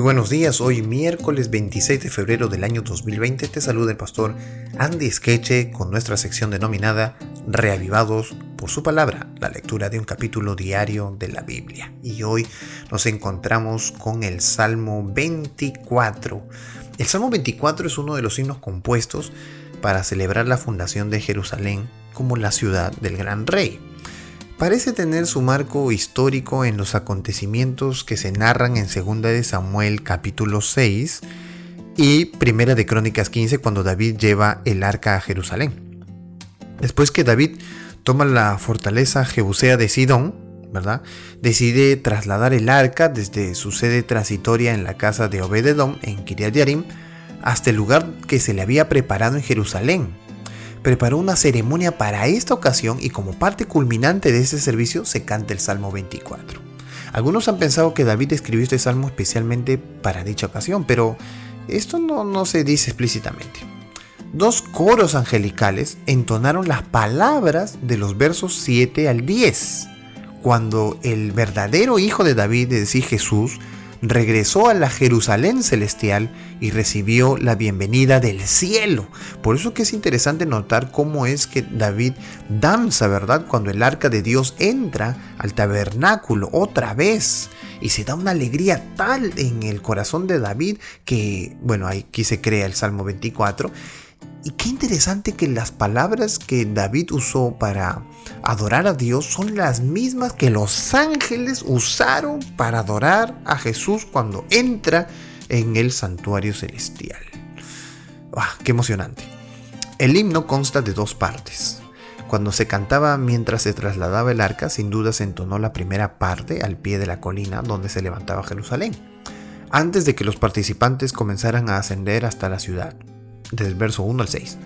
Muy buenos días, hoy miércoles 26 de febrero del año 2020 te saluda el pastor Andy Skeche con nuestra sección denominada Reavivados por su palabra, la lectura de un capítulo diario de la Biblia. Y hoy nos encontramos con el Salmo 24. El Salmo 24 es uno de los himnos compuestos para celebrar la fundación de Jerusalén como la ciudad del gran rey parece tener su marco histórico en los acontecimientos que se narran en 2 de Samuel capítulo 6 y Primera de Crónicas 15 cuando David lleva el arca a Jerusalén. Después que David toma la fortaleza Jebusea de Sidón, ¿verdad? Decide trasladar el arca desde su sede transitoria en la casa de Obededom en Kiriat Yarim hasta el lugar que se le había preparado en Jerusalén, preparó una ceremonia para esta ocasión y como parte culminante de ese servicio se canta el Salmo 24. Algunos han pensado que David escribió este salmo especialmente para dicha ocasión, pero esto no, no se dice explícitamente. Dos coros angelicales entonaron las palabras de los versos 7 al 10, cuando el verdadero hijo de David, es decir, Jesús, regresó a la Jerusalén celestial y recibió la bienvenida del cielo. Por eso que es interesante notar cómo es que David danza, ¿verdad? Cuando el arca de Dios entra al tabernáculo otra vez. Y se da una alegría tal en el corazón de David que, bueno, aquí se crea el Salmo 24 y qué interesante que las palabras que David usó para adorar a Dios son las mismas que los ángeles usaron para adorar a Jesús cuando entra en el santuario celestial. Ah, ¡Qué emocionante! El himno consta de dos partes. Cuando se cantaba mientras se trasladaba el arca, sin duda se entonó la primera parte al pie de la colina donde se levantaba Jerusalén, antes de que los participantes comenzaran a ascender hasta la ciudad del verso 1 al 6.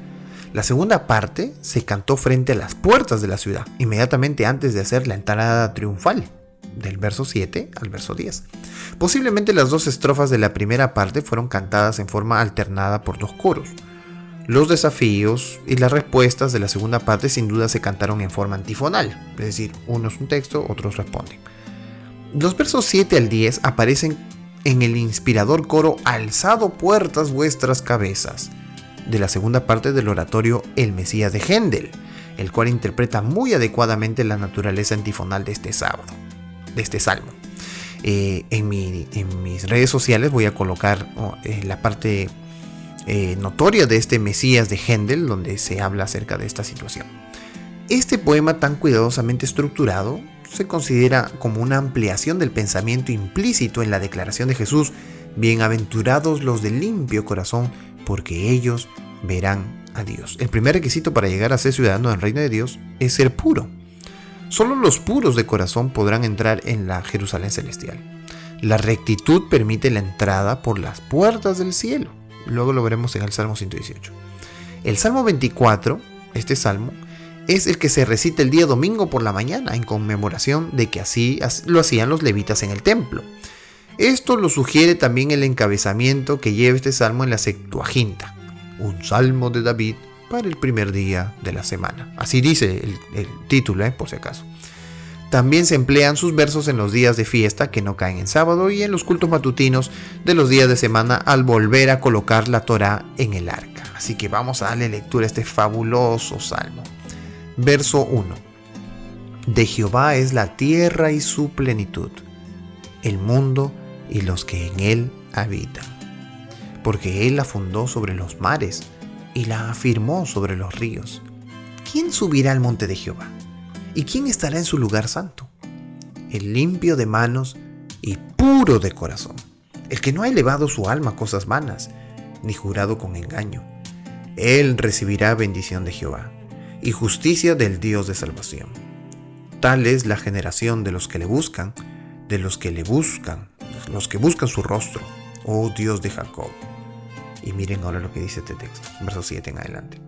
La segunda parte se cantó frente a las puertas de la ciudad, inmediatamente antes de hacer la entrada triunfal, del verso 7 al verso 10. Posiblemente las dos estrofas de la primera parte fueron cantadas en forma alternada por dos coros. Los desafíos y las respuestas de la segunda parte sin duda se cantaron en forma antifonal, es decir, uno es un texto, otros responden. Los versos 7 al 10 aparecen en el inspirador coro Alzado puertas vuestras cabezas, de la segunda parte del oratorio El Mesías de Händel, el cual interpreta muy adecuadamente la naturaleza antifonal de este sábado, de este salmo. Eh, en, mis redes sociales voy a colocar oh, eh, la parte eh, notoria de este Mesías de Händel, donde se habla acerca de esta situación. Este poema tan cuidadosamente estructurado se considera como una ampliación del pensamiento implícito en la declaración de Jesús, bienaventurados los de limpio corazón, porque ellos verán a Dios. El primer requisito para llegar a ser ciudadano del reino de Dios es ser puro. Solo los puros de corazón podrán entrar en la Jerusalén celestial. La rectitud permite la entrada por las puertas del cielo. Luego lo veremos en el Salmo 118. El Salmo 24, este salmo, es el que se recita el día domingo por la mañana en conmemoración de que así lo hacían los levitas en el templo. Esto lo sugiere también el encabezamiento que lleva este salmo en la Septuaginta, un salmo de David para el primer día de la semana. Así dice el, título, ¿eh? por si acaso. También se emplean sus versos en los días de fiesta que no caen en sábado y en los cultos matutinos de los días de semana al volver a colocar la Torá en el arca. Así que vamos a darle lectura a este fabuloso salmo. Verso 1. De Jehová es la tierra y su plenitud, el mundo y los que en él habitan. Porque él la fundó sobre los mares y la afirmó sobre los ríos. ¿Quién subirá al monte de Jehová? ¿Y quién estará en su lugar santo? El limpio de manos y puro de corazón, el que no ha elevado su alma a cosas vanas, ni jurado con engaño. Él recibirá bendición de Jehová y justicia del Dios de salvación. Tal es la generación de los que le buscan, de los que le buscan los que buscan su rostro, oh Dios de Jacob. Y miren ahora lo que dice este texto, verso 7 en adelante.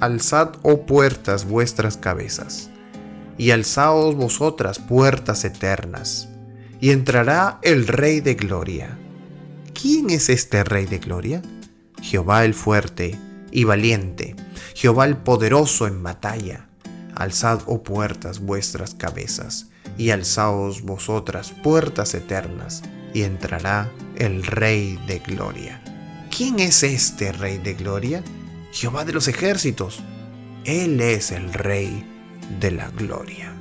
Alzad, oh puertas, vuestras cabezas, y alzaos vosotras puertas eternas, y entrará el Rey de Gloria. ¿Quién es este Rey de Gloria? Jehová el fuerte y valiente, Jehová el poderoso en batalla. Alzad, oh puertas, vuestras cabezas, y alzaos vosotras puertas eternas, y entrará el Rey de Gloria. ¿Quién es este Rey de Gloria? Jehová de los ejércitos. Él es el Rey de la Gloria.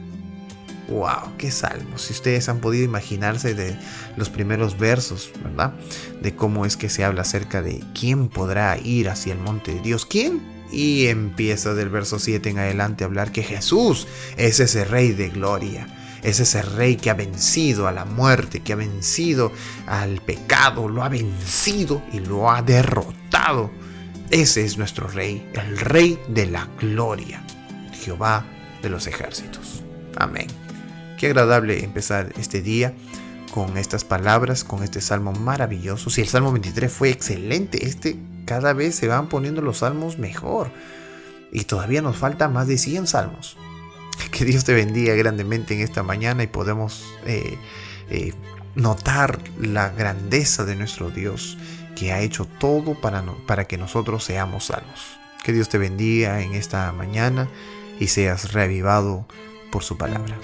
¡Wow! ¡Qué salmo! Si ustedes han podido imaginarse de los primeros versos, ¿verdad? De cómo es que se habla acerca de quién podrá ir hacia el monte de Dios. ¿Quién? Y empieza del verso 7 en adelante a hablar que Jesús es ese Rey de Gloria. Es ese rey que ha vencido a la muerte, que ha vencido al pecado, lo ha vencido y lo ha derrotado. Ese es nuestro rey, el rey de la gloria, Jehová de los ejércitos. Amén. Qué agradable empezar este día con estas palabras, con este salmo maravilloso. Si el salmo 23 fue excelente, este cada vez se van poniendo los salmos mejor. Y todavía nos falta más de 100 salmos. Que Dios te bendiga grandemente en esta mañana y podemos eh, eh, notar la grandeza de nuestro Dios que ha hecho todo para, para que nosotros seamos salvos. Que Dios te bendiga en esta mañana y seas reavivado por su palabra.